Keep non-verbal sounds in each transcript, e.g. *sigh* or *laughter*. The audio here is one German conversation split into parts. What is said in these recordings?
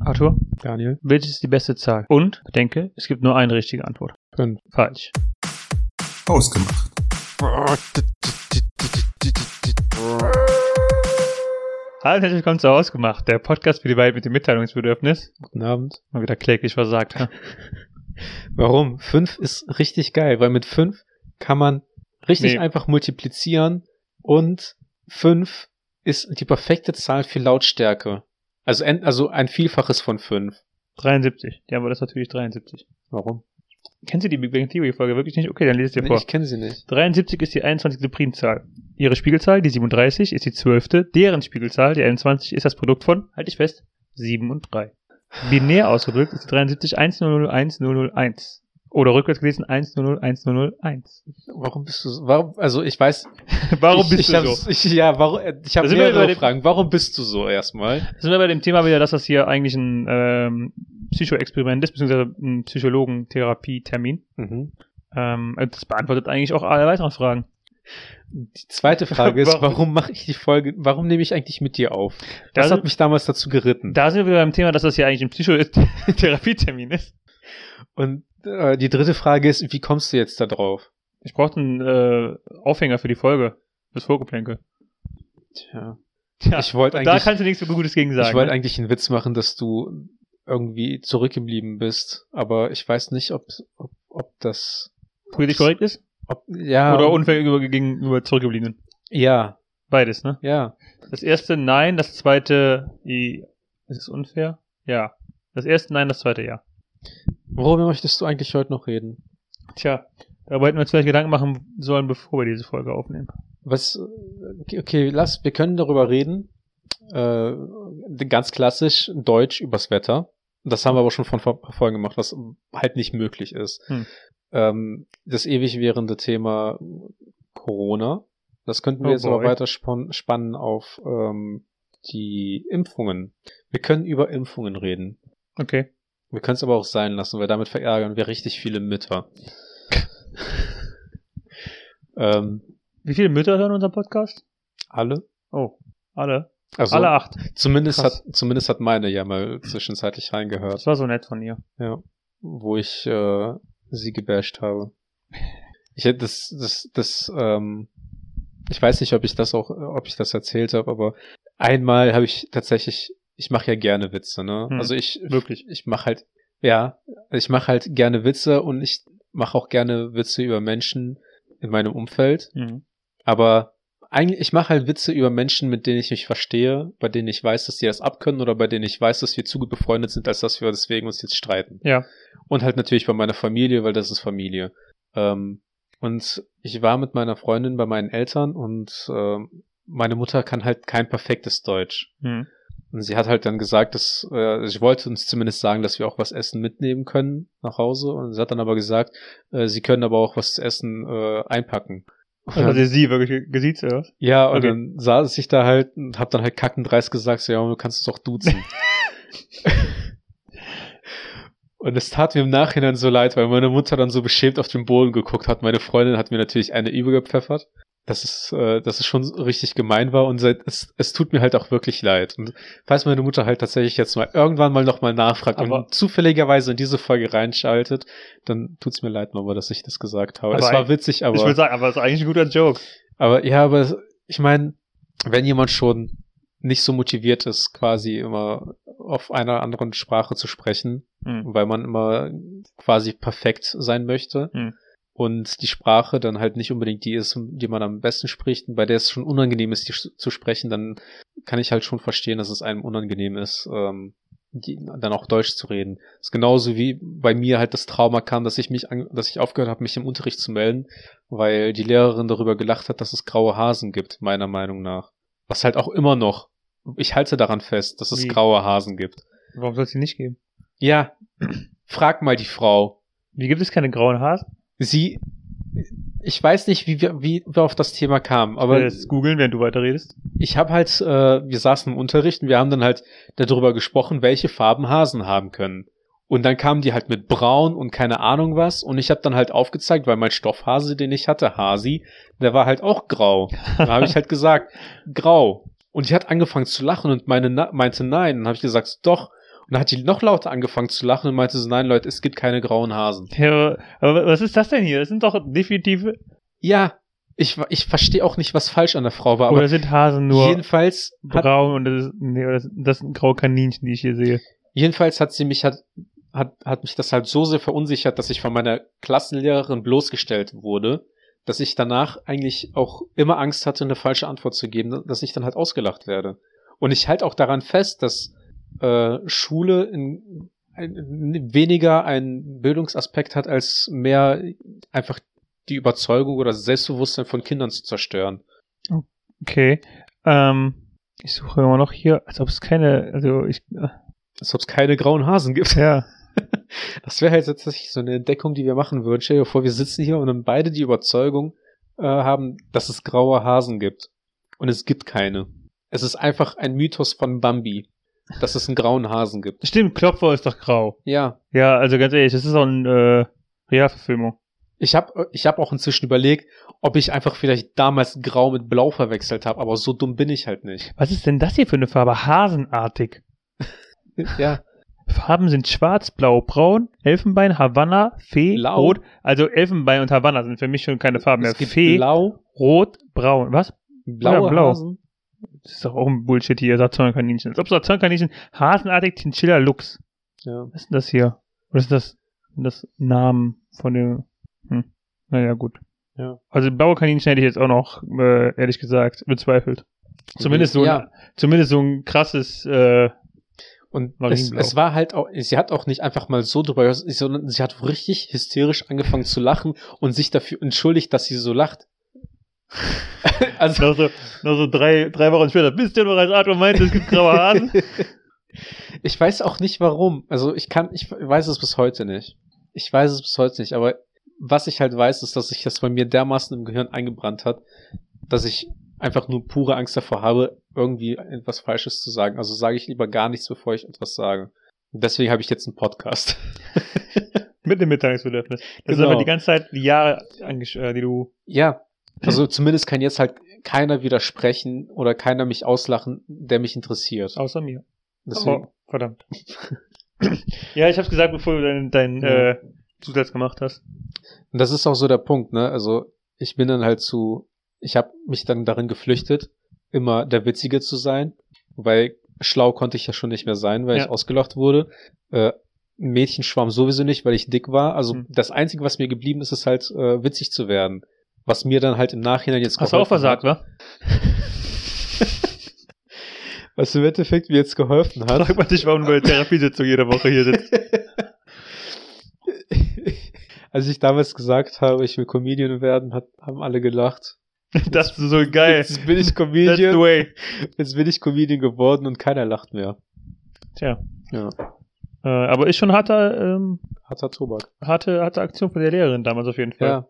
Arthur, Daniel. welches ist die beste Zahl? Und bedenke, es gibt nur eine richtige Antwort. Fünf. Falsch. Ausgemacht. Hallo, herzlich willkommen zu Ausgemacht, der Podcast für die Welt mit dem Mitteilungsbedürfnis. Guten Abend. Mal wieder kläglich versagt. Ja? *laughs* Warum? Fünf ist richtig geil, weil mit fünf kann man richtig Nee. einfach multiplizieren und fünf ist die perfekte Zahl für Lautstärke. Also, en- also ein Vielfaches von fünf. 73. Die Antwort ist natürlich 73. Warum? Kennst du die Big Bang Theory Folge wirklich nicht? Okay, dann lese ich dir Nee, vor. ich kenne sie nicht. 73 ist die 21. Primzahl. Ihre Spiegelzahl, die 37, ist die 12. Deren Spiegelzahl, die 21, ist das Produkt von, halte ich fest, 7 und 3. Binär ausgedrückt ist die 73 1001 Oder rückwärts gelesen 100101. Warum bist du so, warum, also ich weiß, *laughs* Warum ich, bist ich du so? Ich, ja, warum, ich habe Da mehrere dem- Fragen. Warum bist du so erstmal? Da sind wir bei dem Thema wieder, dass das hier eigentlich ein ähm, Psychoexperiment ist, beziehungsweise ein Psychologen-Therapie-Termin. Mhm. Ähm, das beantwortet eigentlich auch alle weiteren Fragen. Die zweite Frage ist, *laughs* Warum? warum mache ich die Folge, warum nehme ich eigentlich mit dir auf? Da Was sind- hat mich damals dazu geritten? Da sind wir wieder beim Thema, dass das hier eigentlich ein Psychotherapie-Termin ist. Und äh, die dritte Frage ist, wie kommst du jetzt da drauf? Ich brauchte einen äh, Aufhänger für die Folge. Das Vorgeplänkel. Tja. Tja, Ich wollte und da eigentlich- kannst du nichts so Gutes gegen sagen. ich wollte ne? eigentlich einen Witz machen, dass du irgendwie zurückgeblieben bist, aber ich weiß nicht, ob, ob, ob das, Politisch korrekt ist? ob, ja, Oder unfair gegenüber, gegenüber Zurückgebliebenen? ja, Beides, ne? ja. Das erste Nein, das zweite I. Ist es unfair? Ja. Das erste Nein, das zweite Ja. Worüber möchtest du eigentlich heute noch reden? Tja, darüber hätten wir uns vielleicht Gedanken machen sollen, bevor wir diese Folge aufnehmen. Was, okay, lass, wir können darüber reden. Äh, ganz klassisch Deutsch übers Wetter. Das haben wir aber schon von vor- Folgen gemacht, was halt nicht möglich ist. Hm. Ähm, das ewig währende Thema Corona. Das könnten wir Oh jetzt aber weiter spannen auf ähm, die Impfungen. Wir können über Impfungen reden. Okay. Wir können es aber auch sein lassen, weil damit verärgern wir richtig viele Mütter. *laughs* ähm, Wie viele Mütter hören unseren Podcast? alle? Oh, alle. Also, alle acht. Zumindest Krass. hat, zumindest hat meine ja mal zwischenzeitlich reingehört, Das war so nett von ihr. ja, wo ich äh, sie gebasht habe. Ich hätte das, das, das, ähm, ich weiß nicht, ob ich das auch, ob ich das erzählt habe, aber einmal habe ich tatsächlich, ich mache ja gerne Witze, ne? Hm, also ich, wirklich. ich mache halt, ja, ich mache halt gerne Witze und ich mache auch gerne Witze über Menschen in meinem Umfeld. Mhm. Aber eigentlich, ich mache halt Witze über Menschen, mit denen ich mich verstehe, bei denen ich weiß, dass die das abkönnen oder bei denen ich weiß, dass wir zu gut befreundet sind, als dass wir deswegen uns jetzt streiten. Ja. Und halt natürlich bei meiner Familie, weil das ist Familie. Ähm, und ich war mit meiner Freundin bei meinen Eltern und ähm, meine Mutter kann halt kein perfektes Deutsch. Mhm. Und sie hat halt dann gesagt, dass äh, sie wollte uns zumindest sagen, dass wir auch was essen mitnehmen können nach Hause. Und sie hat dann aber gesagt, äh, sie können aber auch was zu essen äh, einpacken. Und Also dann- sie wirklich gesiezt, oder was? ja, und Okay. dann saß ich da halt und hab dann halt kackendreist gesagt, so, ja, du kannst es doch duzen. *laughs* und es tat mir im Nachhinein so leid, weil meine Mutter dann so beschämt auf den Boden geguckt hat. Meine Freundin hat mir natürlich eine übergepfeffert. Das ist, äh, dass es schon richtig gemein war und seit, es, es tut mir halt auch wirklich leid. Und falls meine Mutter halt tatsächlich jetzt mal irgendwann mal nochmal nachfragt Aber- und zufälligerweise in diese Folge reinschaltet, dann tut's mir leid, Mama, dass ich das gesagt habe. Es war witzig, aber. ich würde sagen, aber das ist eigentlich ein guter Joke. Aber ja, aber ich meine, wenn jemand schon nicht so motiviert ist, quasi immer auf einer anderen Sprache zu sprechen, Mhm. weil man immer quasi perfekt sein möchte Mhm. Und die Sprache dann halt nicht unbedingt die ist, die man am besten spricht und bei der es schon unangenehm ist, die zu sprechen, dann kann ich halt schon verstehen, dass es einem unangenehm ist, ähm, die, dann auch Deutsch zu reden. Das ist genauso wie bei mir halt das Trauma kam, dass ich mich, an, dass ich aufgehört habe, mich im Unterricht zu melden, weil die Lehrerin darüber gelacht hat, dass es graue Hasen gibt, meiner Meinung nach. Was halt auch immer noch, ich halte daran fest, dass es Wie? graue Hasen gibt. Warum soll es die nicht geben? Ja, *clears throat* frag mal die Frau. Wie gibt es keine grauen Haare? Sie, ich weiß nicht, wie wir, wie wir auf das Thema kamen, Aber jetzt googeln, während du weiterredest. ich habe halt, äh, wir saßen im Unterricht und wir haben dann halt darüber gesprochen, welche Farben Hasen haben können. Und dann kamen die halt mit braun und keine Ahnung was. Und ich habe dann halt aufgezeigt, weil mein Stoffhase, den ich hatte, Hasi, der war halt auch grau. Da habe ich halt gesagt, *laughs* grau. Und die hat angefangen zu lachen und meine, meinte nein. Dann habe ich gesagt, doch. Und dann hat die noch lauter angefangen zu lachen und meinte so, nein, Leute, es gibt keine grauen Hasen. Ja, aber was ist das denn hier? Das sind doch definitive. Ja, ich, ich verstehe auch nicht, was falsch an der Frau war, aber Oder sind Hasen nur jedenfalls braun und das, ist, nee, das, das sind graue Kaninchen, die ich hier sehe. jedenfalls hat sie mich, hat, hat, hat mich das halt so sehr verunsichert, dass ich von meiner Klassenlehrerin bloßgestellt wurde, dass ich danach eigentlich auch immer Angst hatte, eine falsche Antwort zu geben, dass ich dann halt ausgelacht werde. Und ich halte auch daran fest, dass äh, Schule in, ein, weniger einen Bildungsaspekt hat, als mehr einfach die Überzeugung oder das Selbstbewusstsein von Kindern zu zerstören. Okay. Ähm, ich suche immer noch hier, als ob es keine, also ich, äh, Als ob es keine grauen Hasen gibt. ja. *laughs* Das wäre halt tatsächlich so eine Entdeckung, die wir machen würden. Stell dir vor, wir sitzen hier und dann beide die Überzeugung äh, haben, dass es graue Hasen gibt. Und es gibt keine. Es ist einfach ein Mythos von Bambi, dass es einen grauen Hasen gibt. Stimmt, Klopfer ist doch grau. Ja. Ja, also ganz ehrlich, das ist auch eine äh, Realverfilmung. Ich habe ich hab auch inzwischen überlegt, ob ich einfach vielleicht damals grau mit blau verwechselt habe, aber so dumm bin ich halt nicht. Was ist denn das hier für eine Farbe? Hasenartig. *laughs* Ja. Farben sind schwarz, blau, braun, Elfenbein, Havanna, Fee, Blau. Rot. Also Elfenbein und Havanna sind für mich schon keine Farben mehr. Es gibt Fee, blau, Rot, Braun. Was? blaue Ja, blau. Hasen. Das ist doch auch ein Bullshit hier, Saturn-Kaninchen. Als ob Saturn-Kaninchen Hasenartig Chinchilla Lux. Ja. Was ist denn das hier? Oder ist das das Namen von dem? Hm. Naja, gut. Ja. Also blaue Kaninchen hätte ich jetzt auch noch, äh, ehrlich gesagt, bezweifelt. Zumindest so, Ja. ein, zumindest so ein krasses, äh, Und es, es war halt auch, sie hat auch nicht einfach mal so drüber, sondern sie hat richtig hysterisch angefangen zu lachen und sich dafür entschuldigt, dass sie so lacht. *laughs* also, noch so, noch so drei, drei Wochen später, ihr noch, als Arthur meinte, es gibt graue Hasen? *laughs* ich weiß auch nicht warum. Also ich kann, ich weiß es bis heute nicht. Ich weiß es bis heute nicht, aber was ich halt weiß, ist, dass sich das bei mir dermaßen im Gehirn eingebrannt hat, dass ich einfach nur pure Angst davor habe, irgendwie etwas Falsches zu sagen. Also sage ich lieber gar nichts, bevor ich etwas sage. Und deswegen habe ich jetzt einen Podcast. *laughs* Mit dem Mitteilungsbedürfnis. Das ist Genau. aber die ganze Zeit die Jahre, äh, die du, Ja, also zumindest kann jetzt halt keiner widersprechen oder keiner mich auslachen, der mich interessiert. außer mir. Deswegen, Oh, verdammt. *laughs* ja, ich hab's gesagt, bevor du deinen dein, Ja. äh, Zusatz gemacht hast. Und das ist auch so der Punkt, ne? Also ich bin dann halt zu, ich habe mich dann darin geflüchtet, immer der Witzige zu sein, weil schlau konnte ich ja schon nicht mehr sein, weil Ja. ich ausgelacht wurde. Äh, Mädchenschwarm sowieso nicht, weil ich dick war. Also Hm. das Einzige, was mir geblieben ist, ist halt äh, witzig zu werden. Was mir dann halt im Nachhinein jetzt Hast du auch geholfen versagt, hat. wa? *laughs* Was im Endeffekt mir jetzt geholfen hat. Frag mal dich, warum du bei der Therapiesitzung jede Woche hier sitzt. *laughs* Als ich damals gesagt habe, ich will Comedian werden, hat, haben alle gelacht. *laughs* Das ist so geil. Jetzt bin ich That's the Comedian. way. Jetzt bin ich Comedian geworden und keiner lacht mehr. Tja. Ja. Äh, aber ist schon harter, ähm, Harter Tobak. harte, harte Aktion von der Lehrerin damals auf jeden Fall. Ja.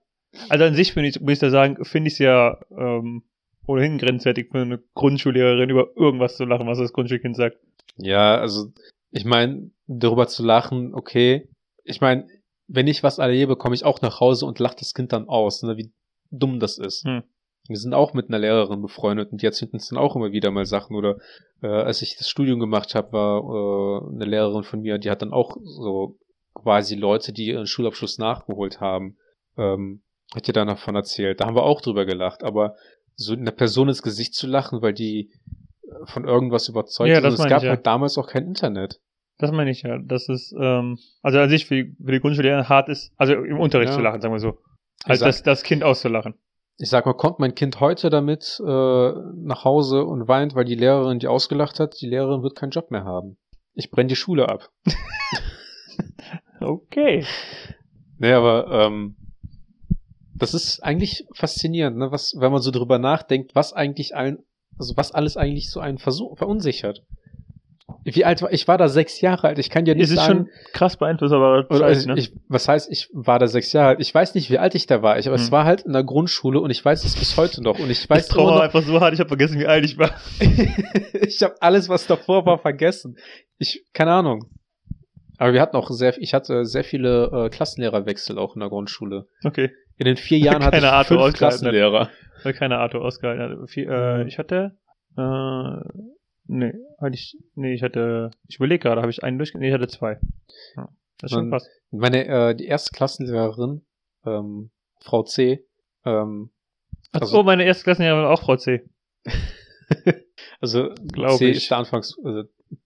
Also an sich finde ich, muss ich da sagen, finde ich es ja ähm, ohnehin grenzwertig für eine Grundschullehrerin über irgendwas zu lachen, was das Grundschulkind sagt. Ja, also ich meine, darüber zu lachen, okay. Ich meine, wenn ich was erlebe, komme ich auch nach Hause und lache das Kind dann aus, ne, wie dumm das ist. Hm. Wir sind auch mit einer Lehrerin befreundet und die erzählt uns dann auch immer wieder mal Sachen. Oder äh, als ich das Studium gemacht habe, war äh, eine Lehrerin von mir, die hat dann auch so quasi Leute, die ihren Schulabschluss nachgeholt haben, ähm, hat ihr dann davon erzählt. Da haben wir auch drüber gelacht, aber so einer Person ins Gesicht zu lachen, weil die äh, von irgendwas überzeugt Ja, ist. das es gab ich, ja. halt damals auch kein Internet. Das meine ich ja. Das ist, ähm, also an sich für die, für die Grundschullehrerin hart ist, also im Unterricht Ja. zu lachen, sagen wir so. Also das, das Kind auszulachen. Ich sag mal, kommt mein Kind heute damit äh, nach Hause und weint, weil die Lehrerin die ausgelacht hat, die Lehrerin wird keinen Job mehr haben. Ich brenne die Schule ab. *laughs* Okay. Nee, aber ähm, das ist eigentlich faszinierend, ne? was, wenn man so drüber nachdenkt, was eigentlich allen, also was alles eigentlich so einen versuch, verunsichert. Wie alt war ich? war da sechs Jahre alt. Ich kann dir nicht Es ist sagen, schon krass beeinflusst, aber oder ich, ne? ich, was heißt, ich war da sechs Jahre alt. Ich weiß nicht, wie alt ich da war. Ich, aber es Hm. war halt in der Grundschule und ich weiß es bis heute noch. Und ich weiß war noch, einfach so hart, ich habe vergessen, wie alt ich war. *laughs* ich habe alles, was davor war, vergessen. Ich, keine Ahnung. Aber wir hatten auch sehr, ich hatte sehr viele äh, Klassenlehrerwechsel auch in der Grundschule. Okay. In den vier Jahren hatte Keine ich Art fünf. Klassenlehrer. Keine Arthur ausgehalten hat. Viel, äh, ich hatte, äh, Nee, hatte ich, nee, ich hatte, ich überlege gerade, habe ich einen durch, nee, ich hatte zwei. Ja, das ist schon krass. Meine, äh, die erste Klassenlehrerin, ähm, Frau C, ähm, Ach also- so, meine erste Klassenlehrerin war auch Frau C. *laughs* also Glaub C ich. ist der Anfangs, also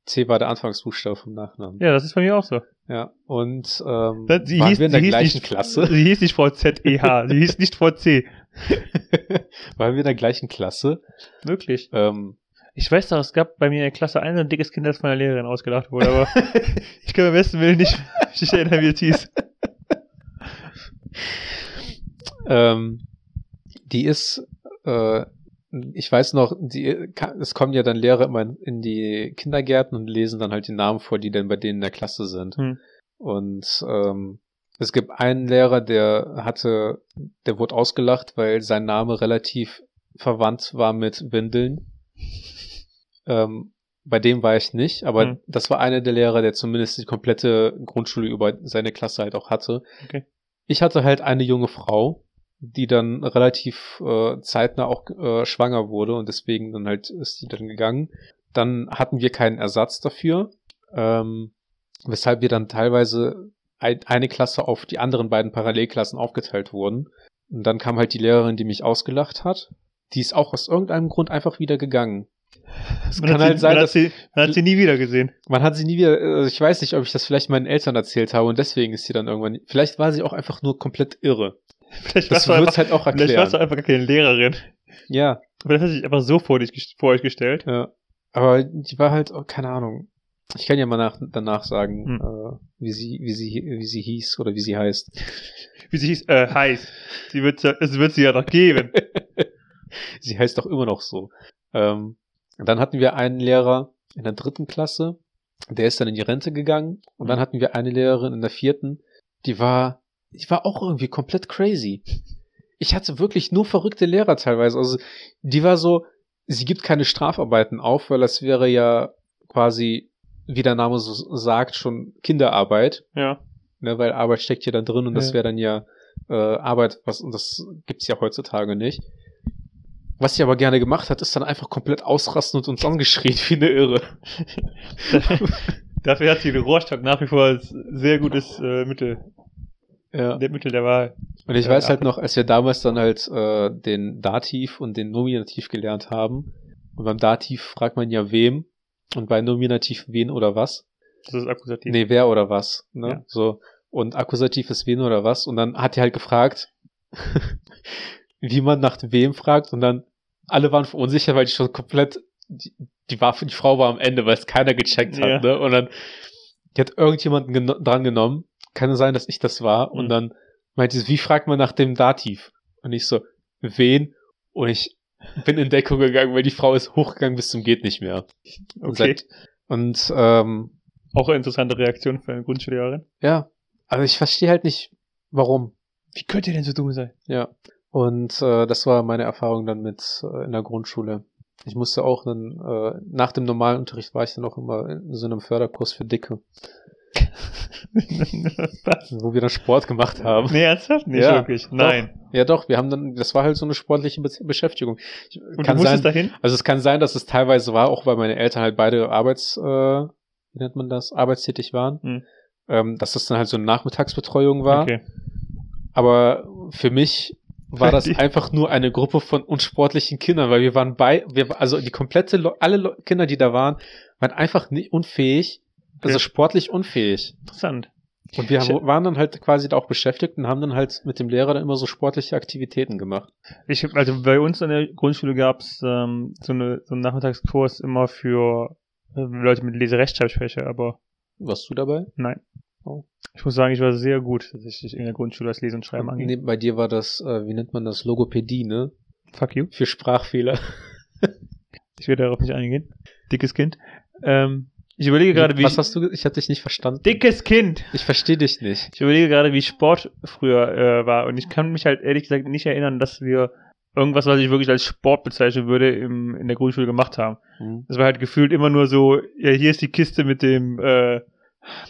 C war der Anfangsbuchstabe vom Nachnamen. Ja, das ist bei mir auch so. Ja, und ähm, Sie waren hieß, wir in der gleichen nicht, Klasse. Sie hieß nicht Frau Z-E-H, sie hieß nicht Frau C. *laughs* waren wir in der gleichen Klasse. Wirklich. Ähm, Ich weiß doch, es gab bei mir in der Klasse ein so ein dickes Kind, das von der Lehrerin ausgedacht wurde, aber *laughs* ich kann beim besten Willen nicht, nicht erinnern, wie es hieß. *laughs* ähm, die ist, äh, ich weiß noch, die, es kommen ja dann Lehrer immer in- die Kindergärten und lesen dann halt die Namen vor, die dann bei denen in der Klasse sind. Hm. Und ähm, es gibt einen Lehrer, der hatte, der wurde ausgelacht, weil sein Name relativ verwandt war mit Windeln. Ähm, bei dem war ich nicht, aber Hm. das war einer der Lehrer, der zumindest die komplette Grundschule über seine Klasse halt auch hatte. Okay. Ich hatte halt eine junge Frau, die dann relativ äh, zeitnah auch äh, schwanger wurde und deswegen dann halt ist die dann gegangen. Dann hatten wir keinen Ersatz dafür, ähm, weshalb wir dann teilweise ein, eine Klasse auf die anderen beiden Parallelklassen aufgeteilt wurden. Und dann kam halt die Lehrerin, die mich ausgelacht hat. Die ist auch aus irgendeinem Grund einfach wieder gegangen. Es Man kann halt sie, sein, man dass hat sie, man hat sie nie wieder gesehen. man hat sie nie wieder, also ich weiß nicht, ob ich das vielleicht meinen Eltern erzählt habe und deswegen ist sie dann irgendwann, vielleicht war sie auch einfach nur komplett irre. Vielleicht Das einfach, halt auch vielleicht warst du erklären. einfach gar keine Lehrerin. Ja, Aber das hat sich einfach so vor, dich, vor euch gestellt. ja. Aber die war halt, oh, keine Ahnung. Ich kann ja mal nach, danach sagen, Hm. äh, wie sie, wie sie, wie sie hieß oder wie sie heißt. Wie sie hieß, äh, heißt. Sie wird, es wird sie ja noch geben. *laughs* sie heißt doch immer noch so. Ähm, dann hatten wir einen Lehrer in der dritten Klasse, der ist dann in die Rente gegangen. Und dann hatten wir eine Lehrerin in der vierten, die war, die war auch irgendwie komplett crazy. Ich hatte wirklich nur verrückte Lehrer teilweise. Also die war so, sie gibt keine Strafarbeiten auf, weil das wäre ja quasi, wie der Name so sagt, schon Kinderarbeit. Ja. Ne, weil Arbeit steckt ja da drin und das Ja. wäre dann ja äh, Arbeit, was und das gibt's ja heutzutage nicht. Was sie aber gerne gemacht hat, ist dann einfach komplett ausrasten und uns angeschrien wie eine Irre. *laughs* Dafür hat sie den Rohrstock nach wie vor als sehr gutes äh, Mittel, Ja. der Mittel der Wahl. Und ich weiß ja. halt noch, als wir damals dann halt äh, den Dativ und den Nominativ gelernt haben. Und beim Dativ fragt man ja wem und bei Nominativ wen oder was. Das ist Akkusativ. Nee, wer oder was. Ne? Ja. So. Und Akkusativ ist wen oder was. Und dann hat die halt gefragt, *laughs* wie man nach wem fragt. Und dann alle waren verunsichert, weil die schon komplett, die, die, war, die Frau war am Ende, weil es keiner gecheckt hat. Ja. Ne? Und dann, die hat irgendjemanden geno dran genommen. Kann sein, dass ich das war. Und Mhm. dann meinte sie, wie fragt man nach dem Dativ? Und ich so, wen? Und ich bin in Deckung gegangen, weil die Frau ist hochgegangen bis zum geht nicht mehr. Und, Okay. seit, und ähm, Auch eine interessante Reaktion für eine Grundschullehrerin. ja, aber ich verstehe halt nicht, warum. Wie könnt ihr denn so dumm sein? Ja. Und äh, das war meine Erfahrung dann mit äh, in der Grundschule. Ich musste auch dann, äh, nach dem normalen Unterricht war ich dann auch immer in so einem Förderkurs für Dicke? *laughs* wo wir dann Sport gemacht haben. Nee, ernsthaft? Nicht Ja, wirklich. Nein. Ja doch, wir haben dann, das war halt so eine sportliche Be Beschäftigung. Ich, Und kann du musstest sein, dahin? also es kann sein, dass es teilweise war, auch weil meine Eltern halt beide Arbeits, äh, wie nennt man das, arbeitstätig waren, Hm. ähm, dass das dann halt so eine Nachmittagsbetreuung war. Okay. Aber für mich war das *laughs* einfach nur eine Gruppe von unsportlichen Kindern, weil wir waren bei, wir, also die komplette, Le alle Le Kinder, die da waren, waren einfach nicht unfähig, also sportlich unfähig. Interessant. Und wir Ich- haben, waren dann halt quasi da auch beschäftigt und haben dann halt mit dem Lehrer dann immer so sportliche Aktivitäten gemacht. Ich, also bei uns an der Grundschule gab's ähm, so, eine, so einen Nachmittagskurs immer für äh, Leute mit Leserechtschreibschwäche, aber Warst du dabei? nein. Oh. Ich muss sagen, ich war sehr gut tatsächlich in der Grundschule, was Lesen und Schreiben angeht. Nee, bei dir war das, äh, wie nennt man das, Logopädie, ne? Fuck you. Für Sprachfehler. Ich werde darauf nicht eingehen. Dickes Kind. Ähm, ich überlege gerade, wie Was hast du, ich hatte dich nicht verstanden. Dickes Kind! Ich verstehe dich nicht. Ich überlege gerade, wie Sport früher äh, war. Und ich kann mich halt ehrlich gesagt nicht erinnern, dass wir irgendwas, was ich wirklich als Sport bezeichnen würde, im, in der Grundschule gemacht haben. Hm. Das war halt gefühlt immer nur so, ja, hier ist die Kiste mit dem, äh,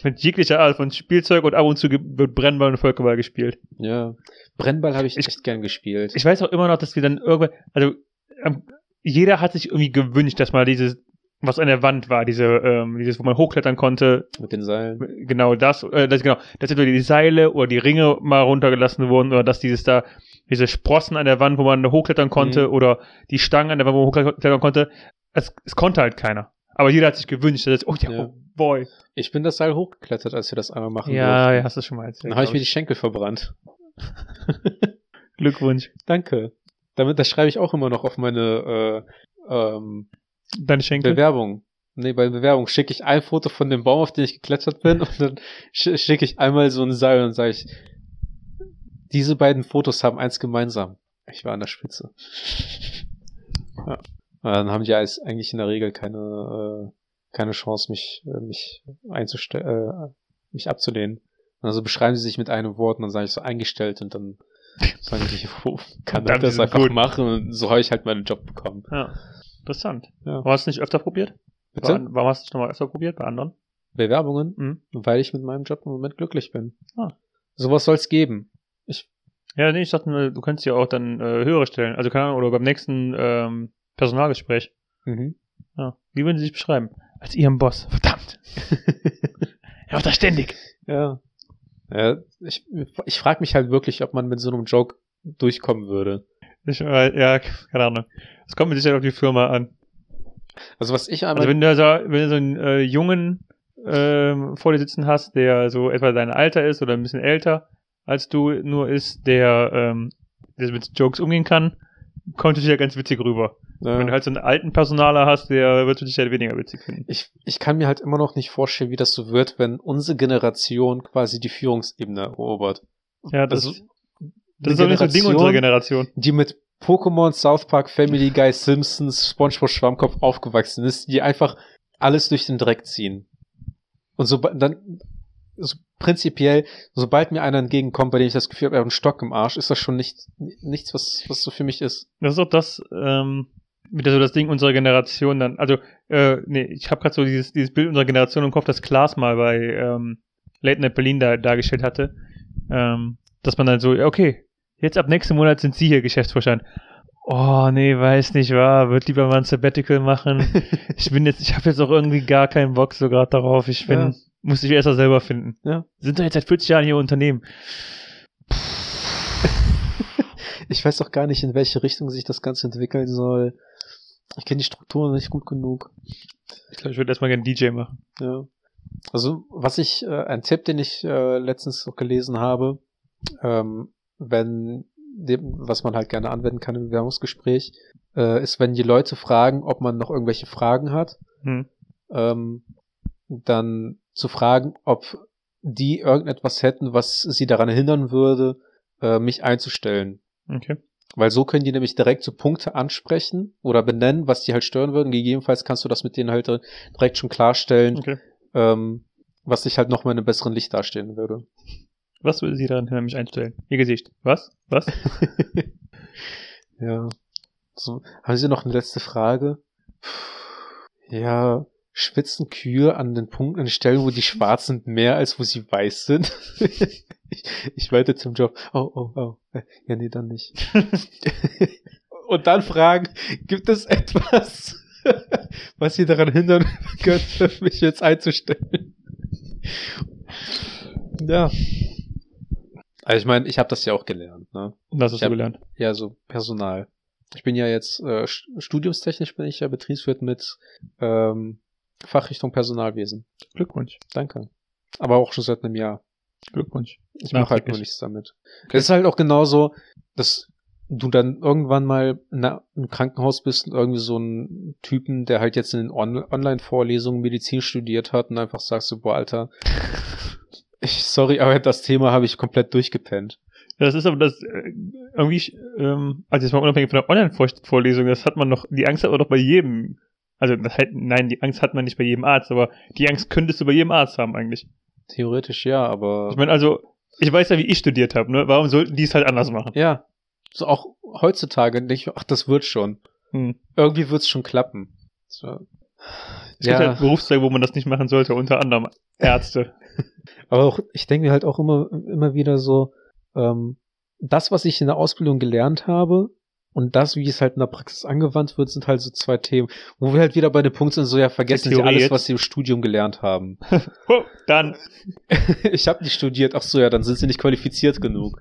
mit jeglicher Art von Spielzeug und ab und zu wird Brennball und Völkerball gespielt. Ja. Brennball habe ich, Ich- echt gern gespielt. Ich weiß auch immer noch, dass wir dann irgendwann, also ähm, jeder hat sich irgendwie gewünscht, dass mal dieses was an der Wand war, diese, ähm, dieses, wo man hochklettern konnte, Mit den Seilen. genau das, äh, das genau, dass entweder die Seile oder die Ringe mal runtergelassen wurden oder dass dieses da, diese Sprossen an der Wand, wo man hochklettern konnte Mhm. oder die Stangen an der Wand, wo man hochklettern konnte, es, es konnte halt keiner. Aber jeder hat sich gewünscht, dass, oh ja, Ja. oh boy. Ich bin das Seil hochgeklettert, als wir das einmal machen Ja, durften. ja, hast du schon mal erzählt. Dann habe ich mir die Schenkel verbrannt. *laughs* Glückwunsch. Danke. Damit, das schreibe ich auch immer noch auf meine äh, ähm, Deine Schenkel. Bewerbung. Nee, bei Bewerbung schicke ich ein Foto von dem Baum, auf den ich geklettert bin, und dann sch schicke ich einmal so ein Seil und sage ich, diese beiden Fotos haben eins gemeinsam. Ich war an der Spitze. Ja. Dann haben die eigentlich in der Regel keine, äh, keine Chance, mich, äh, mich einzustellen, äh, mich abzulehnen. Also beschreiben sie sich mit einem Wort und dann sage ich so eingestellt und dann sagen die, oh, kann ich das einfach gut. machen und so habe ich halt meinen Job bekommen. Ja. Interessant. Ja. Warum hast du nicht öfter probiert? Bitte? Warum hast du es nochmal öfter probiert bei anderen? Bewerbungen? Mhm. Weil ich mit meinem Job im Moment glücklich bin. Ah. Sowas soll's geben. Ja, nee, ich dachte, nur, du könntest ja auch dann äh, höhere stellen. Also keine Ahnung, oder beim nächsten ähm, Personalgespräch. Mhm. Ja. Wie würden Sie sich beschreiben? Als Ihrem Boss. Verdammt. *laughs* er macht das ständig. Ja. ja ich ich frage mich halt wirklich, ob man mit so einem Joke durchkommen würde. Ich, äh, ja, keine Ahnung. Es kommt mit Sicherheit auf die Firma an. Also was ich einmal... Also wenn du so, wenn du so einen äh, Jungen ähm, vor dir sitzen hast, der so etwa dein Alter ist oder ein bisschen älter als du nur ist, der, ähm, der mit Jokes umgehen kann, kommt es ja ganz witzig rüber. ja, Wenn du halt so einen alten Personaler hast, der wird dich halt weniger witzig finden. ich, ich kann mir halt immer noch nicht vorstellen, wie das so wird, wenn unsere Generation quasi die Führungsebene erobert. Ja, das, Also, das ist auch nicht so ein Ding unserer Generation. die mit Pokémon, South Park, Family Guy, Simpsons, SpongeBob Schwammkopf aufgewachsen ist, die einfach alles durch den Dreck ziehen. Und so dann so prinzipiell, sobald mir einer entgegenkommt, bei dem ich das Gefühl habe, er hat einen Stock im Arsch, ist das schon nicht nichts, was was so für mich ist. Das ist auch das, ähm, wieder so das Ding unserer Generation dann. Also, äh, nee, ich habe gerade so dieses, dieses Bild unserer Generation im Kopf, das Klaas mal bei ähm, Late Night Berlin da dargestellt hatte. Ähm, dass man dann so, okay, jetzt ab nächsten Monat sind Sie hier Geschäftsvorstand. Oh, nee, weiß nicht, war, wird lieber mal ein Sabbatical machen. *laughs* Ich bin jetzt, ich habe jetzt auch irgendwie gar keinen Bock so gerade darauf. Ich bin, Ja. muss ich erst mal selber finden. Ja. Sind doch jetzt seit 40 Jahren hier Unternehmen. *laughs* Ich weiß auch gar nicht, in welche Richtung sich das Ganze entwickeln soll. Ich kenne die Strukturen nicht gut genug. Ich glaube, ich würde erstmal gerne DJ machen. Ja. Also, was ich, äh, ein Tipp, den ich äh, letztens noch gelesen habe, ähm, wenn, dem, was man halt gerne anwenden kann im Bewerbungsgespräch, äh, ist, wenn die Leute fragen, ob man noch irgendwelche Fragen hat, Hm. ähm, dann zu fragen, ob die irgendetwas hätten, was sie daran hindern würde, äh, mich einzustellen. Okay. Weil so können die nämlich direkt so Punkte ansprechen oder benennen, was die halt stören würden. Gegebenenfalls kannst du das mit denen halt direkt schon klarstellen, Okay. ähm, was dich halt nochmal in einem besseren Licht dastehen würde. Was würde Sie daran hindern, mich einstellen? Ihr Gesicht. Was? Was? *laughs* ja. So, haben Sie noch eine letzte Frage? Ja, schwitzen Kühe an den Punkten, an den Stellen, wo die schwarz sind, mehr als wo sie weiß sind? *laughs* ich, ich weite zum Job. Oh, oh, oh. Ja, nee, dann nicht. *laughs* Und dann fragen, gibt es etwas, was Sie daran hindern könnte, mich jetzt einzustellen? Ja. Also ich meine, ich habe das ja auch gelernt, ne? Was hast Ich du hab- gelernt? Ja, so Personal. Ich bin ja jetzt äh, st- studiumstechnisch bin ich ja Betriebswirt mit ähm, Fachrichtung Personalwesen. Glückwunsch. Danke. Aber auch schon seit einem Jahr. Glückwunsch. Ich mache halt nur nichts damit. Es ist halt auch genauso, dass du dann irgendwann mal einer- im Krankenhaus bist und irgendwie so einen Typen, der halt jetzt in den On Online-Vorlesungen Medizin studiert hat und einfach sagst so, boah, Alter, ich, sorry, aber das Thema habe ich komplett durchgepennt. Ja, das ist aber das, äh, irgendwie, ähm, also jetzt mal unabhängig von der Online-Vorlesung, das hat man noch, die Angst hat man doch bei jedem, also das halt, nein, die Angst hat man nicht bei jedem Arzt, aber die Angst könntest du bei jedem Arzt haben eigentlich. Theoretisch ja, aber Ich meine, also, ich weiß ja, wie ich studiert habe, ne? Warum sollten die es halt anders machen? Ja. So auch heutzutage mir, ach, das wird schon. Hm. Irgendwie wird's schon klappen. So. Es gibt Ja. halt Berufszweige, wo man das nicht machen sollte, unter anderem Ärzte. *laughs* Aber auch, ich denke mir halt auch immer, immer wieder so, ähm, das, was ich in der Ausbildung gelernt habe und das, wie es halt in der Praxis angewandt wird, sind halt so zwei Themen, wo wir halt wieder bei dem Punkt sind, so ja, vergessen Sie alles, was Sie im Studium gelernt haben. *laughs* Oh, dann. *laughs* ich habe nicht studiert, ach so, ja, dann sind Sie nicht qualifiziert genug.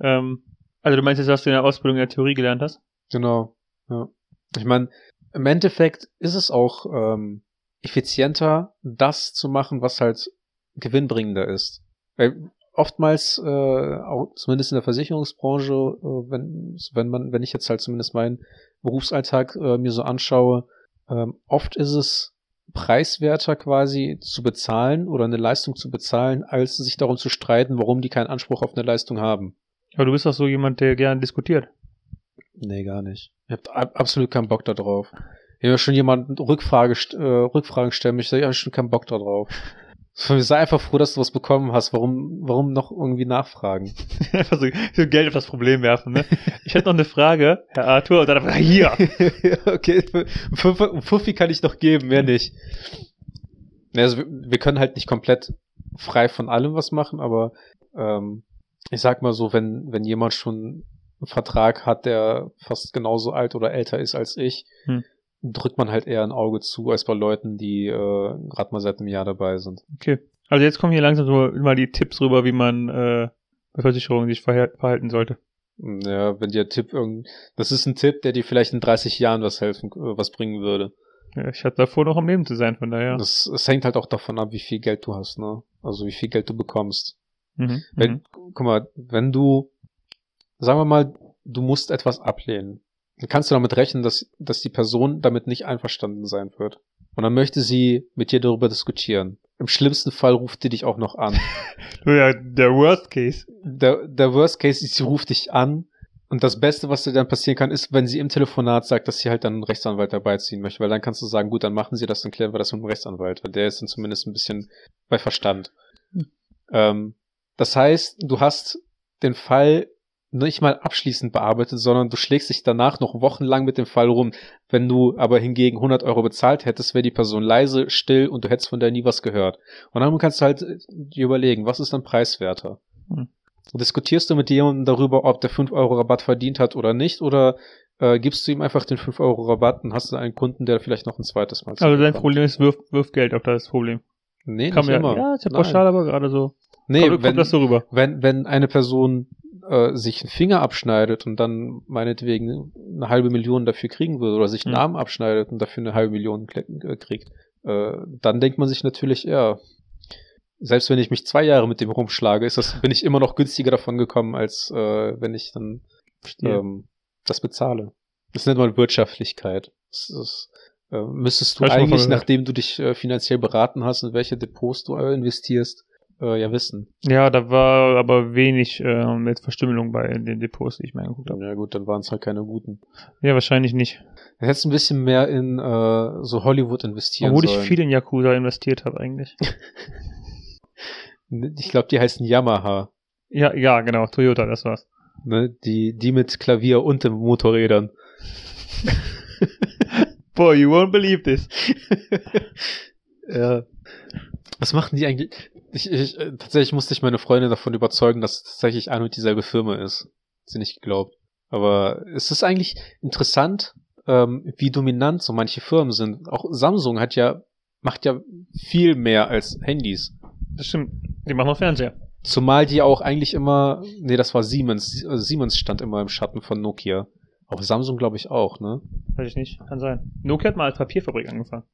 Ähm, also du meinst jetzt, was du in der Ausbildung in der Theorie gelernt hast? Genau. Ja. Ich meine, im Endeffekt ist es auch ähm, effizienter, das zu machen, was halt gewinnbringender ist. Weil oftmals, äh, auch zumindest in der Versicherungsbranche, äh, wenn, wenn man, wenn ich jetzt halt zumindest meinen Berufsalltag äh, mir so anschaue, ähm, oft ist es preiswerter quasi zu bezahlen oder eine Leistung zu bezahlen, als sich darum zu streiten, warum die keinen Anspruch auf eine Leistung haben. Aber du bist doch so jemand, der gerne diskutiert. Nee, gar nicht. Ich hab ab- absolut keinen Bock da drauf. Wenn mir schon jemand Rückfrage, äh, Rückfragen stellt, ich sage, ich hab schon keinen Bock da drauf. Sei einfach froh, dass du was bekommen hast. Warum, warum noch irgendwie nachfragen? *laughs* Einfach so, so Geld auf das Problem werfen, ne? Ich hätte noch eine Frage, Herr Arthur, und dann einfach, hier. *laughs* okay, Fuffi kann ich noch geben, mehr nicht. Also wir, wir können halt nicht komplett frei von allem was machen, aber ähm, ich sag mal so, wenn, wenn jemand schon einen Vertrag hat, der fast genauso alt oder älter ist als ich, Hm. Drückt man halt eher ein Auge zu, als bei Leuten, die äh, gerade mal seit einem Jahr dabei sind. Okay. Also jetzt kommen hier langsam so mal die Tipps rüber, wie man äh, bei Versicherungen sich verha- verhalten sollte. Ja, wenn dir Tipp irgend, das ist ein Tipp, der dir vielleicht in 30 Jahren was helfen, äh, was bringen würde. Ja, ich hatte davor noch am Leben zu sein, von daher. Das, es hängt halt auch davon ab, wie viel Geld du hast, ne? Also wie viel Geld du bekommst. Mhm. Wenn, mhm. guck mal, wenn du, sagen wir mal, du musst etwas ablehnen, dann kannst du damit rechnen, dass, dass die Person damit nicht einverstanden sein wird. Und dann möchte sie mit dir darüber diskutieren. Im schlimmsten Fall ruft die dich auch noch an. *laughs* Ja, der Worst Case. Der, der Worst Case ist, sie ruft dich an. Und das Beste, was dir dann passieren kann, ist, wenn sie im Telefonat sagt, dass sie halt dann einen Rechtsanwalt dabei ziehen möchte. Weil dann kannst du sagen, gut, dann machen sie das, dann klären wir das mit dem Rechtsanwalt. Weil der ist dann zumindest ein bisschen bei Verstand. Ähm, das heißt, du hast den Fall nicht mal abschließend bearbeitet, sondern du schlägst dich danach noch wochenlang mit dem Fall rum. Wenn du aber hingegen 100 Euro bezahlt hättest, wäre die Person leise, still und du hättest von der nie was gehört. Und dann kannst du halt äh, dir überlegen, was ist dann preiswerter? Hm. Diskutierst du mit jemandem darüber, ob der 5 Euro Rabatt verdient hat oder nicht, oder äh, gibst du ihm einfach den 5 Euro Rabatt und hast du einen Kunden, der vielleicht noch ein zweites Mal Also dein? Problem ist, wirf, wirf Geld auf das Problem. Nee, Kam nicht ja, immer. ja, ist ja pauschal, aber gerade so. Nee, kommt, kommt wenn, das so rüber. wenn, wenn eine Person äh, sich einen Finger abschneidet und dann meinetwegen eine halbe Million dafür kriegen würde oder sich einen Hm. Arm abschneidet und dafür eine halbe Million äh, kriegt, äh, dann denkt man sich natürlich, ja, selbst wenn ich mich zwei Jahre mit dem rumschlage, ist das, bin ich immer noch günstiger davon gekommen, als äh, wenn ich dann ähm, das bezahle. Das nennt man Wirtschaftlichkeit. Das ist, äh, müsstest du eigentlich, nachdem du dich äh, finanziell beraten hast, in welche Depots du investierst, äh, ja wissen. Ja, da war aber wenig äh, mit Verstümmelung bei den Depots, die ich mir angeguckt habe. Ja gut, dann waren es halt keine guten. Ja, wahrscheinlich nicht. Du hättest ein bisschen mehr in äh, so Hollywood investieren Obwohl sollen. ich viel in Yakuza investiert habe eigentlich. *laughs* Ich glaube, die heißen Yamaha. ja, ja, genau, Toyota, das war's. Ne? Die, die mit Klavier und den Motorrädern. *laughs* Boy, you won't believe this. *laughs* ja. Was machen die eigentlich? Ich, ich, äh, tatsächlich musste ich meine Freundin davon überzeugen, dass es tatsächlich ein und dieselbe Firma ist. Hat sie nicht geglaubt. Aber es ist eigentlich interessant, ähm, wie dominant so manche Firmen sind. Auch Samsung hat ja, macht ja viel mehr als Handys. Das stimmt. Die machen auch Fernseher. Zumal die auch eigentlich immer, nee, das war Siemens. äh, Siemens stand immer im Schatten von Nokia. Auch Samsung glaube ich auch, ne? Weiß ich nicht. Kann sein. Nokia hat mal als Papierfabrik angefangen.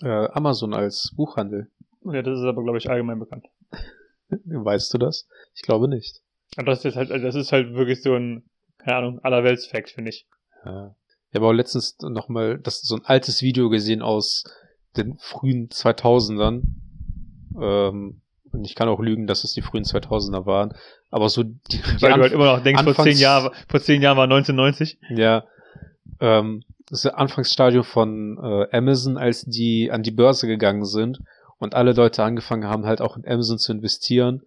Äh, Amazon als Buchhandel. Ja, das ist aber, glaube ich, allgemein bekannt. *laughs* Weißt du das? Ich glaube nicht. Aber das ist halt, das ist halt wirklich so ein, keine Ahnung, allerwelts-Fact, finde ich. Ja. Ich habe auch letztens noch mal das so ein altes Video gesehen aus den frühen 2000ern. Ähm, und ich kann auch lügen, dass es die frühen 2000er waren. Aber so die, die Weil du halt immer noch denkst, vor Anfangs- zehn Jahren, vor zehn Jahren war 1990. Ja. Ähm, das Anfangsstadium von äh, Amazon, als die an die Börse gegangen sind und alle Leute angefangen haben, halt auch in Amazon zu investieren.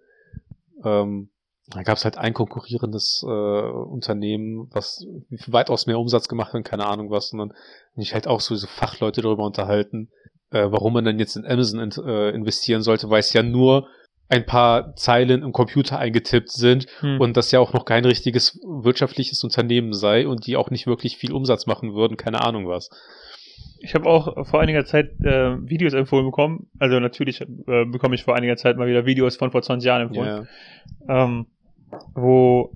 Ähm, da gab es halt ein konkurrierendes äh, Unternehmen, was weitaus mehr Umsatz gemacht hat keine Ahnung was. Bin ich halt auch so, so Fachleute darüber unterhalten, äh, warum man dann jetzt in Amazon in, äh, investieren sollte, weil es ja nur ein paar Zeilen im Computer eingetippt sind Hm. und das ja auch noch kein richtiges wirtschaftliches Unternehmen sei und die auch nicht wirklich viel Umsatz machen würden, keine Ahnung was. Ich habe auch vor einiger Zeit äh, Videos empfohlen bekommen. Also natürlich äh, bekomme ich vor einiger Zeit mal wieder Videos von vor 20 Jahren empfohlen, Ja. ähm, wo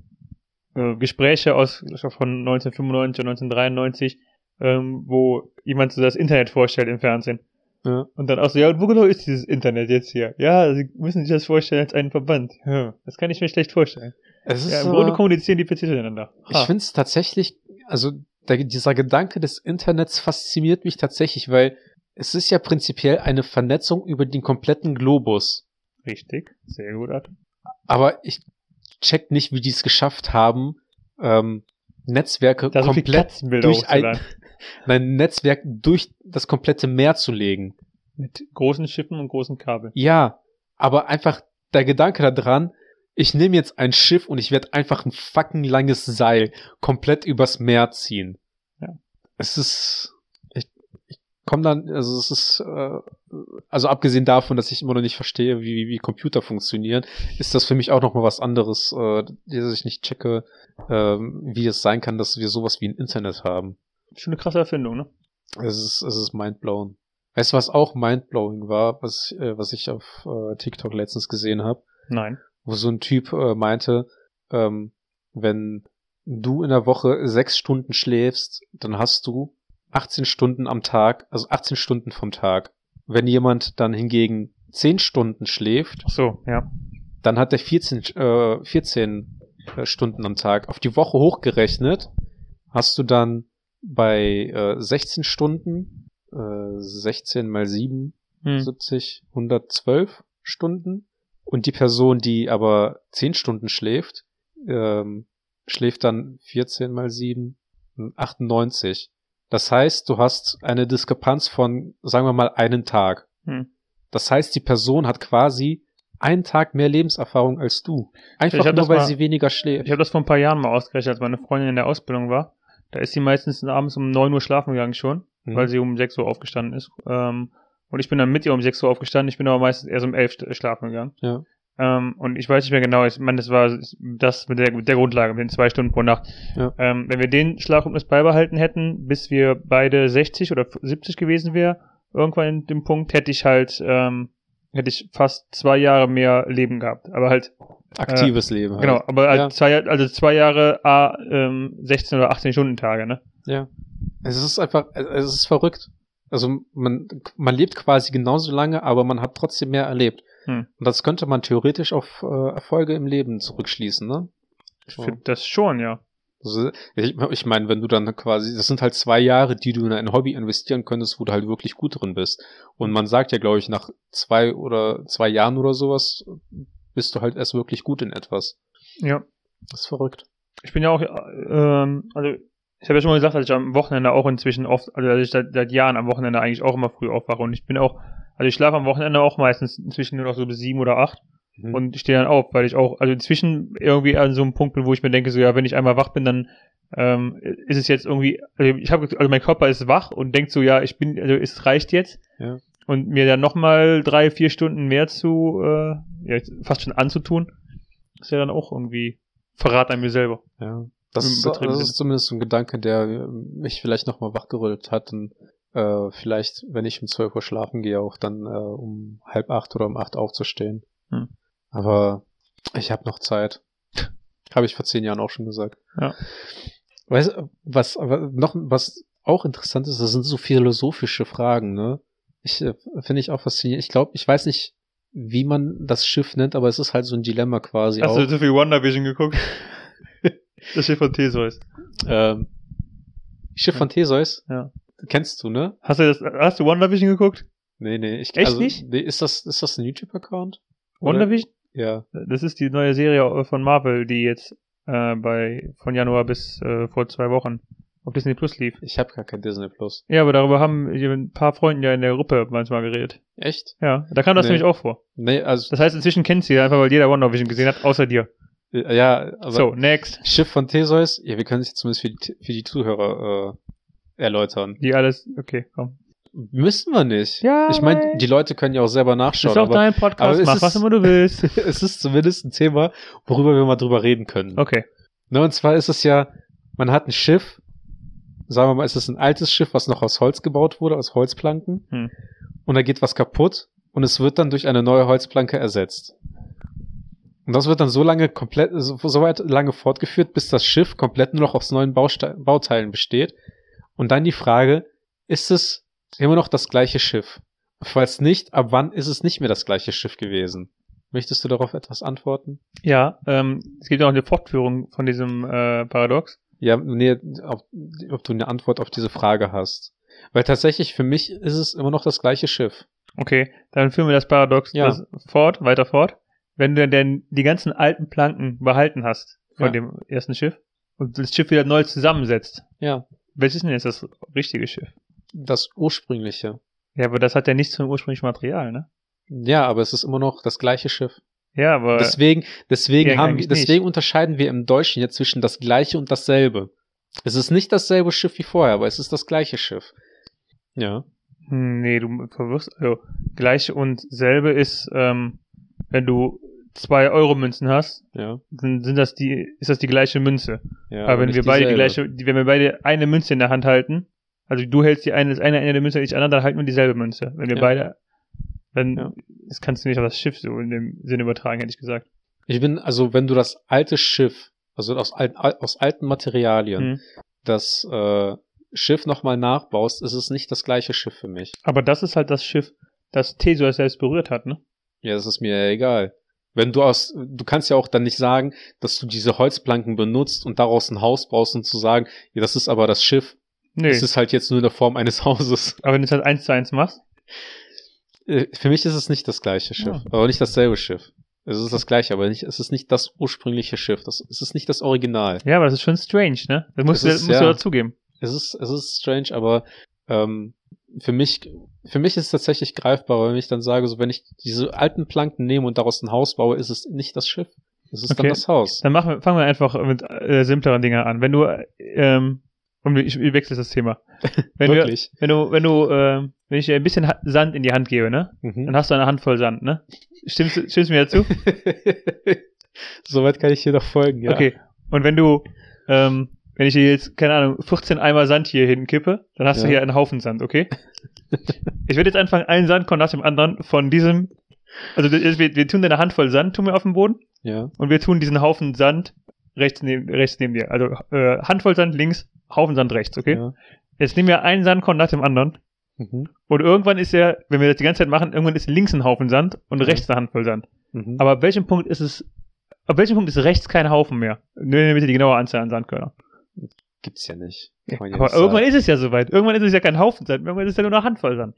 äh, Gespräche aus ich von 1995 und 1993, ähm, wo jemand so das Internet vorstellt im Fernsehen. Ja. Und dann auch so, ja, und wo genau ist dieses Internet jetzt hier? Ja, Sie müssen sich das vorstellen als einen Verband. Ja, das kann ich mir schlecht vorstellen. Es ist, Ja, Im Grunde kommunizieren die PCs miteinander. Ich Ha. finde es tatsächlich, also der, dieser Gedanke des Internets fasziniert mich tatsächlich, weil es ist ja prinzipiell eine Vernetzung über den kompletten Globus. Richtig, sehr gut, Art. Aber ich check nicht, wie die es geschafft haben, ähm, Netzwerke Da so viel komplett durch ein, hochzuladen. *laughs* ein Netzwerk durch das komplette Meer zu legen. Mit großen Schiffen und großen Kabeln. Ja, aber einfach der Gedanke daran, ich nehme jetzt ein Schiff und ich werde einfach ein fucking langes Seil komplett übers Meer ziehen. Ja. Es ist, ich, ich komme dann, also es ist, äh, also abgesehen davon, dass ich immer noch nicht verstehe, wie, wie Computer funktionieren, ist das für mich auch noch mal was anderes, äh, dass ich nicht checke, ähm, wie es sein kann, dass wir sowas wie ein Internet haben. Schon eine krasse Erfindung, ne? Es ist, es ist mindblowing. Weißt du, was auch mindblowing war, was, äh, was ich auf äh, TikTok letztens gesehen habe? Nein. Wo so ein Typ äh, meinte, ähm, wenn du in der Woche sechs Stunden schläfst, dann hast du 18 Stunden am Tag, also 18 Stunden vom Tag. Wenn jemand dann hingegen 10 Stunden schläft, Ach so, ja. dann hat er 14, äh, 14 äh, Stunden am Tag. Auf die Woche hochgerechnet hast du dann bei äh, 16 Stunden, äh, 16 mal 7, Hm. 70, 112 Stunden. Und die Person, die aber 10 Stunden schläft, ähm, schläft dann 14 mal 7, 98. Das heißt, du hast eine Diskrepanz von, sagen wir mal, einen Tag. Hm. Das heißt, die Person hat quasi einen Tag mehr Lebenserfahrung als du. Einfach nur, weil mal- sie weniger schläft. Ich habe das vor ein paar Jahren mal ausgerechnet, als meine Freundin in der Ausbildung war. Da ist sie meistens abends um 9 Uhr schlafen gegangen schon, Mhm. weil sie um 6 Uhr aufgestanden ist. Ähm, und ich bin dann mit ihr um 6 Uhr aufgestanden. Ich bin aber meistens erst um 11 st- schlafen gegangen. Ja. Ähm, und ich weiß nicht mehr genau, ich meine, das war das mit der, mit der Grundlage, mit den zwei Stunden pro Nacht. Ja. Ähm, wenn wir den Schlafrhythmus beibehalten hätten, bis wir beide 60 oder 70 gewesen wären, irgendwann in dem Punkt, hätte ich halt, ähm, hätte ich fast zwei Jahre mehr Leben gehabt. Aber halt, Aktives Leben. Halt. genau, aber halt Ja. zwei, also zwei Jahre, a, ähm, 16 oder 18 Stunden Tage, ne? Ja. Es ist einfach, es ist verrückt. Also man, man lebt quasi genauso lange, aber man hat trotzdem mehr erlebt. Hm. Und das könnte man theoretisch auf äh, Erfolge im Leben zurückschließen, ne? Ich So. finde das schon, ja. Also, ich, ich meine, wenn du dann quasi, das sind halt zwei Jahre, die du in ein Hobby investieren könntest, wo du halt wirklich gut drin bist. Und man sagt ja, glaube ich, nach zwei oder zwei Jahren oder sowas bist du halt erst wirklich gut in etwas. Ja. Das ist verrückt. Ich bin ja auch, ähm, also ich habe ja schon mal gesagt, dass ich am Wochenende auch inzwischen oft, also dass ich seit, seit Jahren am Wochenende eigentlich auch immer früh aufwache und ich bin auch, also ich schlafe am Wochenende auch meistens inzwischen nur noch so bis sieben oder acht Mhm. und stehe dann auf, weil ich auch, also inzwischen irgendwie an so einem Punkt bin, wo ich mir denke, so ja, wenn ich einmal wach bin, dann ähm, ist es jetzt irgendwie, also ich habe, also mein Körper ist wach und denkt so, ja, ich bin, also es reicht jetzt. Ja. Und mir dann nochmal drei, vier Stunden mehr zu, äh, ja, fast schon anzutun, ist ja dann auch irgendwie Verrat an mir selber. Ja. Das, das ist zumindest so ein Gedanke, der mich vielleicht nochmal wachgerüttelt hat und äh, vielleicht, wenn ich um 12 Uhr schlafen gehe, auch dann äh, um halb acht oder um acht aufzustehen. Hm. Aber ich habe noch Zeit. *laughs* habe ich vor zehn Jahren auch schon gesagt. Ja. Weißt du, was, aber noch, was auch interessant ist, das sind so philosophische Fragen, ne? Ich äh, finde ich auch faszinierend. Ich glaube, ich weiß nicht, wie man das Schiff nennt, aber es ist halt so ein Dilemma quasi Hast auch. du so viel WandaVision geguckt? *laughs* das Schiff von Theseus. Ähm, Schiff von Theseus? Ja. Kennst du, ne? Hast du das, hast du WandaVision geguckt? Nee, nee. Ich, Echt also, nicht? Nee, ist das, ist das ein YouTube-Account? WandaVision? Ja. Das ist die neue Serie von Marvel, die jetzt äh, bei von Januar bis äh, vor zwei Wochen auf Disney Plus lief. Ich habe gar kein Disney Plus. Ja, aber darüber haben ein paar Freunde ja in der Gruppe manchmal geredet. Echt? Ja, da kam das Nee. nämlich auch vor. Nee, also, Das heißt, inzwischen kennt sie einfach, weil jeder WandaVision gesehen hat, außer dir. Äh, ja, aber so, next. Schiff von Theseus, ja, wir können es jetzt zumindest für die, für die Zuhörer äh, erläutern. Die alles, okay, komm. Müssen wir nicht. Ja, ich meine, die Leute können ja auch selber nachschauen. ist auch aber dein Podcast, mach ist- was immer du willst. *laughs* es ist zumindest ein Thema, worüber wir mal drüber reden können. Okay. Ne, und zwar ist es ja, man hat ein Schiff, sagen wir mal, es ist ein altes Schiff, was noch aus Holz gebaut wurde, aus Holzplanken. Hm. Und da geht was kaputt und es wird dann durch eine neue Holzplanke ersetzt. Und das wird dann so lange komplett, so, so weit lange fortgeführt, bis das Schiff komplett nur noch aus neuen Bauste Bauteilen besteht. Und dann die Frage, ist es immer noch das gleiche Schiff? Falls nicht, ab wann ist es nicht mehr das gleiche Schiff gewesen? Möchtest du darauf etwas antworten? Ja, ähm, es gibt ja auch eine Fortführung von diesem äh, Paradox. Ja, nee, ob, ob du eine Antwort auf diese Frage hast. Weil tatsächlich für mich ist es immer noch das gleiche Schiff. Okay, dann führen wir das Paradox Ja. das fort, weiter fort. Wenn du denn die ganzen alten Planken behalten hast von Ja. dem ersten Schiff und das Schiff wieder neu zusammensetzt, Ja. welches ist denn jetzt das richtige Schiff? Das ursprüngliche. Ja, aber das hat ja nichts vom ursprünglichen Material, ne? Ja, aber es ist immer noch das gleiche Schiff. Ja, aber Deswegen, deswegen Ja, haben, deswegen unterscheiden wir im Deutschen jetzt zwischen das gleiche und dasselbe. Es ist nicht dasselbe Schiff wie vorher, aber es ist das gleiche Schiff. Ja. Hm, Nee, du verwirrst, also gleich und selbe ist, ähm, wenn du zwei Euro Münzen hast, Ja. dann sind das die, ist das die gleiche Münze. ja aber wenn wir beide die dieselbe. gleiche, die, wenn wir beide eine Münze in der Hand halten, also du hältst die eine, das eine Ende der Münze, ich die andere, dann halten wir dieselbe Münze. Wenn wir Ja. beide, dann, das kannst du nicht auf das Schiff so in dem Sinne übertragen, hätte ich gesagt. Ich bin, also wenn du das alte Schiff, also aus, al- al- aus alten Materialien, Hm. das äh, Schiff nochmal nachbaust, ist es nicht das gleiche Schiff für mich. Aber das ist halt das Schiff, das Theseus selbst berührt hat, ne? Ja, das ist mir ja egal. Wenn du aus, du kannst ja auch dann nicht sagen, dass du diese Holzplanken benutzt und daraus ein Haus baust und zu sagen, ja, das ist aber das Schiff. Nee. Es ist halt jetzt nur in der Form eines *laughs* Hauses. aber wenn du es halt eins zu eins machst, Äh, Für mich ist es nicht das gleiche Schiff, Ja. aber nicht dasselbe Schiff. Es ist das gleiche, aber nicht, es ist nicht das ursprüngliche Schiff. Das, es ist nicht das Original. ja, aber das ist schon strange, ne? Das musst, Das du, ist, musst du ja. dazugeben. Es ist, es ist strange, aber ähm, für mich, für mich ist es tatsächlich greifbar, wenn ich dann sage, so wenn ich diese alten Planken nehme und daraus ein Haus baue, ist es nicht das Schiff. Es ist dann Okay. das Haus. Dann machen wir, fangen wir einfach mit äh, simpleren Dingen an. Wenn du, ähm, und ich, ich wechsle das Thema. *laughs* Wenn wir, Wirklich. wenn du, wenn du, ähm, wenn ich dir ein bisschen Ha- Sand in die Hand gebe, ne? Mhm. Dann hast du eine Handvoll Sand, ne? Stimmst, du- stimmst du mir dazu? *laughs* Soweit kann ich dir doch folgen, ja. Okay. Und wenn du, ähm, wenn ich dir jetzt, keine Ahnung, 14 Eimer Sand hier hinkippe, dann hast du Ja. hier einen Haufen Sand, okay? *laughs* ich werde jetzt anfangen, einen Sandkorn nach dem anderen von diesem, also wir, wir tun deine Handvoll Sand, tun wir auf den Boden, Ja. und wir tun diesen Haufen Sand rechts neben, rechts neben dir. Also äh, Handvoll Sand links, Haufen Sand rechts, okay? ja. Jetzt nehmen wir einen Sandkorn nach dem anderen Mhm. und irgendwann ist ja, wenn wir das die ganze Zeit machen, irgendwann ist links ein Haufen Sand und rechts eine Handvoll Sand. Mhm. Aber ab welchem Punkt ist es, ab welchem Punkt ist rechts kein Haufen mehr? Mir bitte die genaue Anzahl an Sandkörnern. Gibt's ja nicht. Ja Aber irgendwann sagen. ist es ja soweit. Irgendwann ist es ja kein Haufen Sand, irgendwann ist es ja nur eine Handvoll Sand.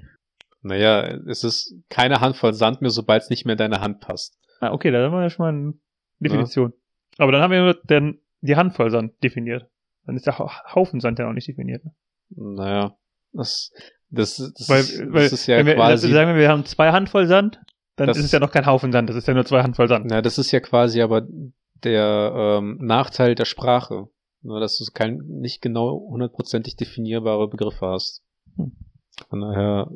Naja, es ist keine Handvoll Sand mehr, sobald es nicht mehr in deine Hand passt. Ah, okay, da haben wir ja schon mal eine Definition. Aber dann haben wir nur den, die Handvoll Sand definiert. Dann ist der Ha- Haufen Sand ja noch nicht definiert. Naja, das, das, das, Weil, ist, weil das ist ja wenn wir, quasi, sagen wir, wir haben zwei Handvoll Sand, dann Das- ist es ja noch kein Haufen Sand, das ist ja nur zwei Handvoll Sand. na, das ist ja quasi aber der ähm, Nachteil der Sprache. Nur, dass du kein, nicht genau hundertprozentig definierbare Begriffe hast. Hm. Von daher,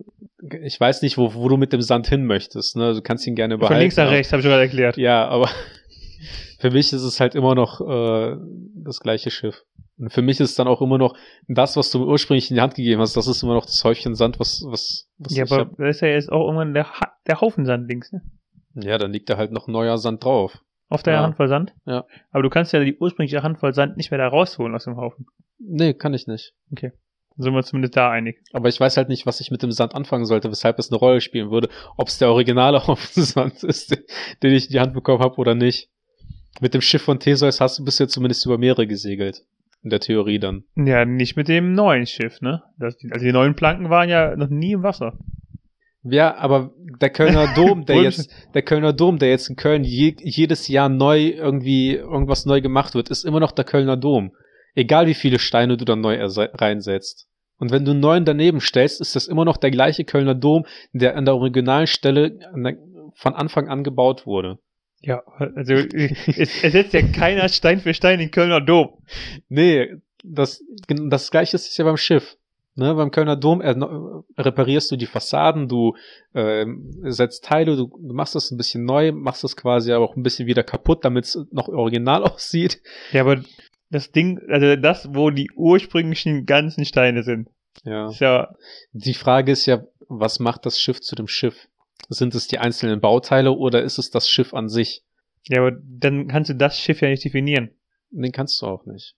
ich weiß nicht, wo, wo du mit dem Sand hin möchtest. Ne? Du kannst ihn gerne behalten. Von links nach rechts, habe ich schon gerade erklärt. Ja, aber *laughs* für mich ist es halt immer noch äh, das gleiche Schiff. Und für mich ist es dann auch immer noch das, was du ursprünglich in die Hand gegeben hast, das ist immer noch das Häufchen Sand, was, was, was Ja, aber hab. da ist ja jetzt auch irgendwann der, Ha- der Haufen Sand links, ne? Ja, dann liegt da halt noch neuer Sand drauf. Auf der Ja. Handvoll Sand. Ja. Aber du kannst ja die ursprüngliche Handvoll Sand nicht mehr da rausholen aus dem Haufen. Nee, kann ich nicht. Dann sind wir zumindest da einig. Aber ich weiß halt nicht, was ich mit dem Sand anfangen sollte, weshalb es eine Rolle spielen würde, ob es der originale *laughs* Haufen Sand ist, den- den ich in die Hand bekommen habe oder nicht. Mit dem Schiff von Theseus hast du bisher zumindest über Meere gesegelt. In der Theorie dann. Ja, nicht mit dem neuen Schiff, ne? Das, also die neuen Planken waren ja noch nie im Wasser. Ja, aber der Kölner *laughs* Dom, der jetzt, der Kölner Dom, der jetzt in Köln je, jedes Jahr neu irgendwie irgendwas neu gemacht wird, ist immer noch der Kölner Dom. Egal wie viele Steine du da neu reinsetzt. Und wenn du einen neuen daneben stellst, ist das immer noch der gleiche Kölner Dom, der an der originalen Stelle der, von Anfang an gebaut wurde. Ja, also es ersetzt ja keiner Stein für Stein den Kölner Dom. Nee, das, das gleiche ist ja beim Schiff. Ne, beim Kölner Dom äh, reparierst du die Fassaden, du äh, setzt Teile, du, du machst das ein bisschen neu, machst das quasi aber auch ein bisschen wieder kaputt, damit es noch original *laughs* aussieht. Ja, aber das Ding, also das, wo die ursprünglichen ganzen Steine sind, Ja. ist ja, Die Frage ist ja, was macht das Schiff zu dem Schiff? Sind es die einzelnen Bauteile oder ist es das Schiff an sich? ja, aber dann kannst du das Schiff ja nicht definieren. Den kannst du auch nicht.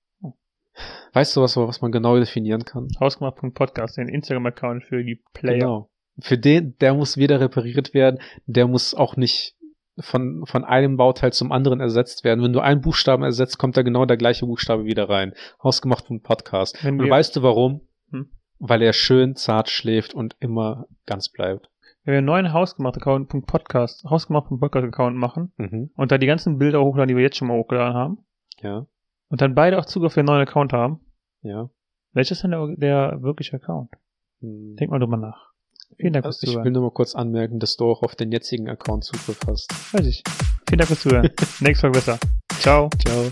Weißt du was, was man genau definieren kann? Hausgemacht.podcast, den Instagram-Account für die Player. Genau. Für den, der muss wieder repariert werden, der muss auch nicht von, von einem Bauteil zum anderen ersetzt werden. Wenn du einen Buchstaben ersetzt, kommt da genau der gleiche Buchstabe wieder rein. Hausgemacht vom Podcast. Wenn Und weißt du warum? Hm? Weil er schön zart schläft und immer ganz bleibt. Wenn wir einen neuen Hausgemacht-Account.podcast, Hausgemacht.podcast-Account machen Mhm. und da die ganzen Bilder hochladen, die wir jetzt schon mal hochgeladen haben, Ja, und dann beide auch Zugriff auf den neuen Account haben, ja. welches ist denn der, der wirkliche Account? Hm. Denk mal drüber nach. Vielen Dank fürs Also ich will Zuhören. nur mal kurz anmerken, dass du auch auf den jetzigen Account Zugriff hast. Weiß ich. Vielen Dank fürs Zuhören. *laughs* Nächstes Mal besser. Ciao. Ciao.